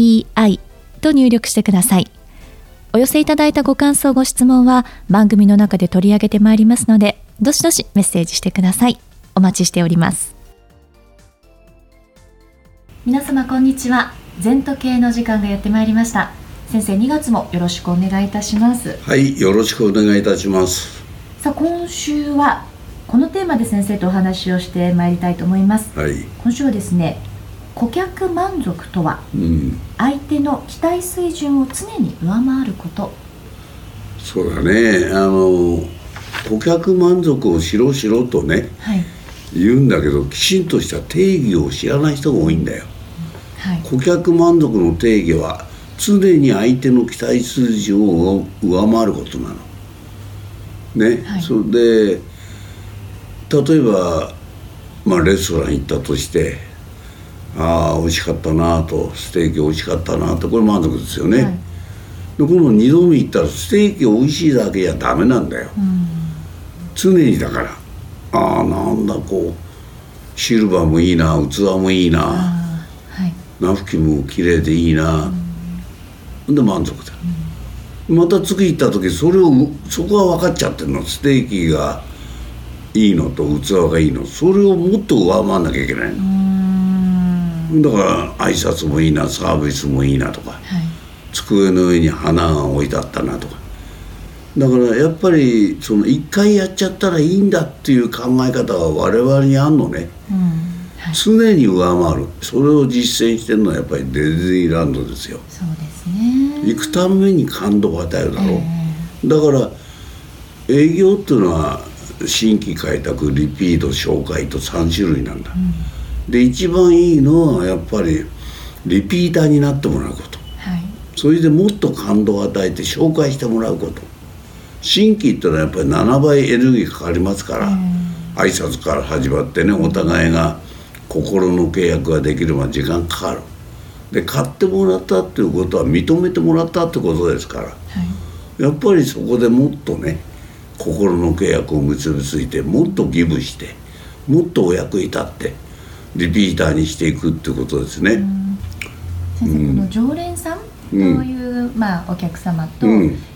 ZENTOKEIEI と入力してください。お寄せいただいたご感想、ご質問は番組の中で取り上げてまいりますので、どしどしメッセージしてください。お待ちしております。皆様こんにちは。全時計の時間がやってまいりました。先生、2月もよろしくお願いいたします。はい、よろしくお願いいたします。さあ、今週はこのテーマで先生とお話をしてまいりたいと思います。はい、今週はですね顧客満足とは、うん、相手の期待水準を常に上回ること。そうだね。あの顧客満足をしろしろとね、はい、言うんだけどきちんとした定義を知らない人が多いんだよ、はい、顧客満足の定義は常に相手の期待水準を上回ることなの。ね、はい、それで例えば、まあ、レストラン行ったとしてああ美味しかったなとステーキ美味しかったなとこれ満足ですよね、はい、でこの2度目行ったらステーキ美味しいだけじゃダメなんだよ、うん、常にだから。ああなんだこうシルバーもいいな器もいいな、はい、ナフキンも綺麗でいいな、うん、で満足だ、うん、また次行った時それをそこは分かっちゃってるの。ステーキがいいのと器がいいの。それをもっと上回んなきゃいけないの、だから挨拶もいいなサービスもいいなとか、はい、机の上に花が置いてあったなとか。だからやっぱりその一回やっちゃったらいいんだっていう考え方は我々にあんのね、うん。はい、常に上回る。それを実践してるのはやっぱりディズニーランドですよ。そうですね。行くために感動を与えるだろう、えー、だから営業っていうのは新規開拓リピート紹介と3種類なんだ、うんで一番いいのはやっぱりリピーターになってもらうこと、はい、それでもっと感動を与えて紹介してもらうこと。新規っていうのはやっぱり7倍エネルギーかかりますから、うん、挨拶から始まってねお互いが心の契約ができるまで時間かかる。で買ってもらったっていうことは認めてもらったってことですから、はい、やっぱりそこでもっとね心の契約を結びついてもっとギブしてもっとお役に立ってリピーターにしていくってことですね。先生、この常連さんという、まあ、お客様と、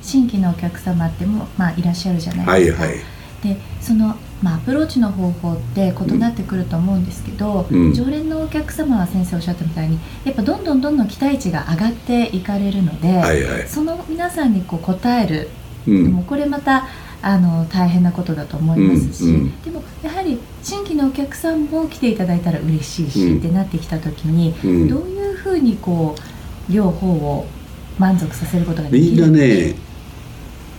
新規のお客様っても、まあ、いらっしゃるじゃないですか。はいはい、でその、まあ、アプローチの方法って異なってくると思うんですけど、うん、常連のお客様は先生おっしゃったみたいにやっぱどんどんどんどん期待値が上がっていかれるので、はいはい、その皆さんにこう応える、うん、もこれまたあの大変なことだと思いますし、うんうん、でもり新規のお客さんも来ていただいたら嬉しいし、うん、ってなってきた時に、うん、どういうふうにこう両方を満足させることができる？みんなね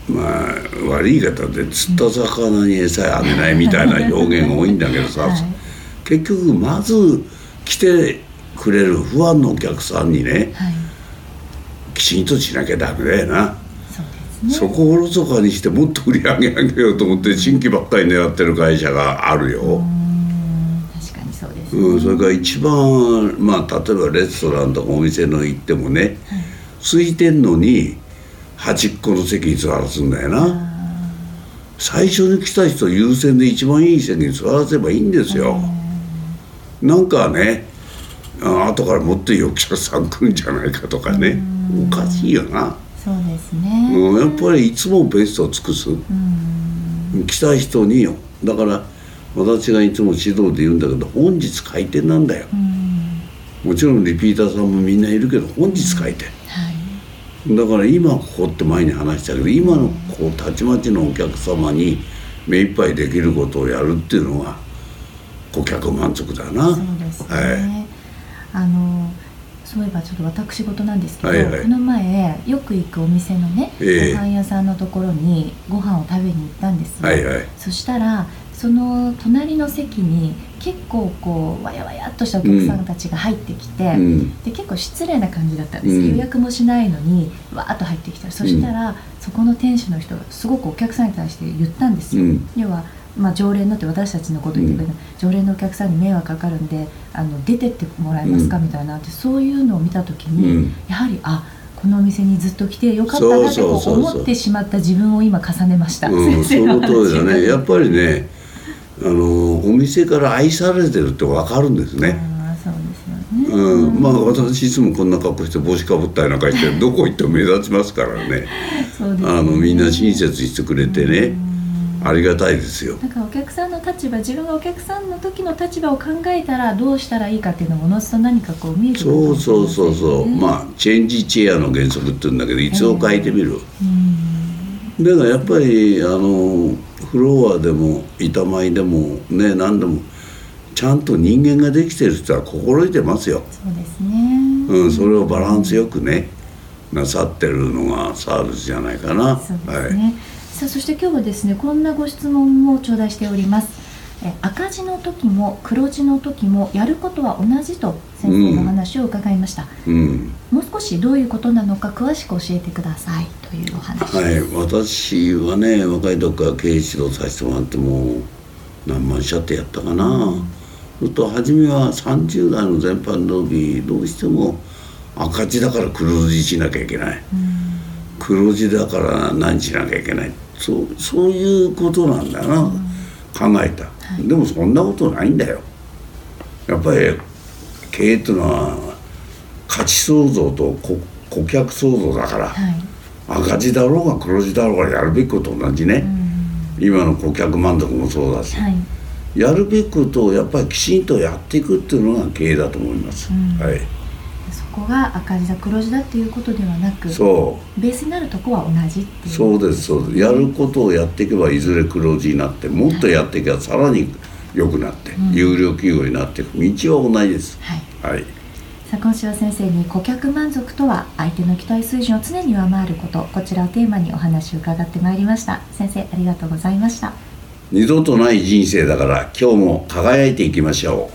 まあ悪い言い方で釣った魚に餌あげないみたいな表現が多いんだけどさ、はい、結局まず来てくれる不安のお客さんにね、はい、きちんとしなきゃダメだよな。そこをおろそかにしてもっと売り上げ上げようと思って新規ばっかり狙ってる会社があるよ。確かにそうです、ね、うん、それから一番まあ例えばレストランとかお店の行ってもね、はい、空いてんのに端っこの席に座らすんだよな。最初に来た人優先で一番いい席に座らせばいいんですよ。なんかね後からもっといいお客さん来るんじゃないかとかね。おかしいよな。そうですね、うん、やっぱりいつもベストを尽くす、うん、来た人によ。だから私がいつも指導で言うんだけど本日開店なんだよ、うん、もちろんリピーターさんもみんないるけど本日開店、はい、だから今ここって前に話したけど今のこうたちまちのお客様に目いっぱいできることをやるっていうのが顧客満足だな。そうですね、はい、あのそういえばちょっと私事なんですけど、はいはい、この前よく行くお店のね、えー、ご飯屋さんのところにご飯を食べに行ったんですよ、はいはい、そしたらその隣の席に結構こうわやわやっとしたお客さんたちが入ってきて、うん、で結構失礼な感じだったんです、うん、予約もしないのにわーっと入ってきた。そしたら、そこの店主の人がすごくお客さんに対して言ったんですよ、要はまあ、常連のって私たちのこと言ってくれる、うん、常連のお客さんに迷惑かかるんであの出てってもらえますか、みたいな。ってそういうのを見た時に、やはりあこのお店にずっと来てよかったなって思ってしまった自分を今重ねました、うん、その通りだね。やっぱりねあのお店から愛されてるって分かるんですね。そうですよね、うん、まあ私いつもこんな格好して帽子かぶったりなんかしてどこ行っても目立ちますからね。ね、あのみんな親切にしてくれてね、ありがたいですよ。だからお客さんの立場自分がお客さんの時の立場を考えたらどうしたらいいかっていうのもおのずと何かこう見えてくる、ね、そうそうそうそう。まあチェンジチェアの原則って言うんだけどいつを変えてみる、えー、だからやっぱりあのフロアでも板前でもね何でもちゃんと人間ができてる人は心得てますよ。そうですね。うんそれをバランスよくねなさってるのがサービスじゃないかな。そうですね、はいさあそして今日はですねこんなご質問も頂戴しております。え赤字の時も黒字の時もやることは同じと先生の話を伺いました、うん、もう少しどういうことなのか詳しく教えてください。というお話。はい私はね若い時から経営指導させてもらっても何万社ってやったかな、うん、そと初めは30代の全般の時どうしても赤字だから黒字しなきゃいけない、うん、黒字だから何しなきゃいけないそうそういうことなんだな、うん、考えた、はい、でもそんなことないんだよ。やっぱり経営っていうのは価値創造と顧客創造だから、はい、赤字だろうが黒字だろうがやるべきこと同じね、うん、今の顧客満足もそうだし、はい、やるべきことをやっぱりきちんとやっていくっていうのが経営だと思います、うん、はいこが赤字だ黒字だっていうことではなくそう。ベースになるとこは同じっていう。そうですそうです。やることをやっていけばいずれ黒字になってもっとやっていけばさらに良くなって、はい、有料企業になっていく。道は同じです、はい、はい、さあ今週は先生に顧客満足とは相手の期待水準を常に上回ることこちらをテーマにお話を伺ってまいりました。先生ありがとうございました。二度とない人生だから今日も輝いていきましょう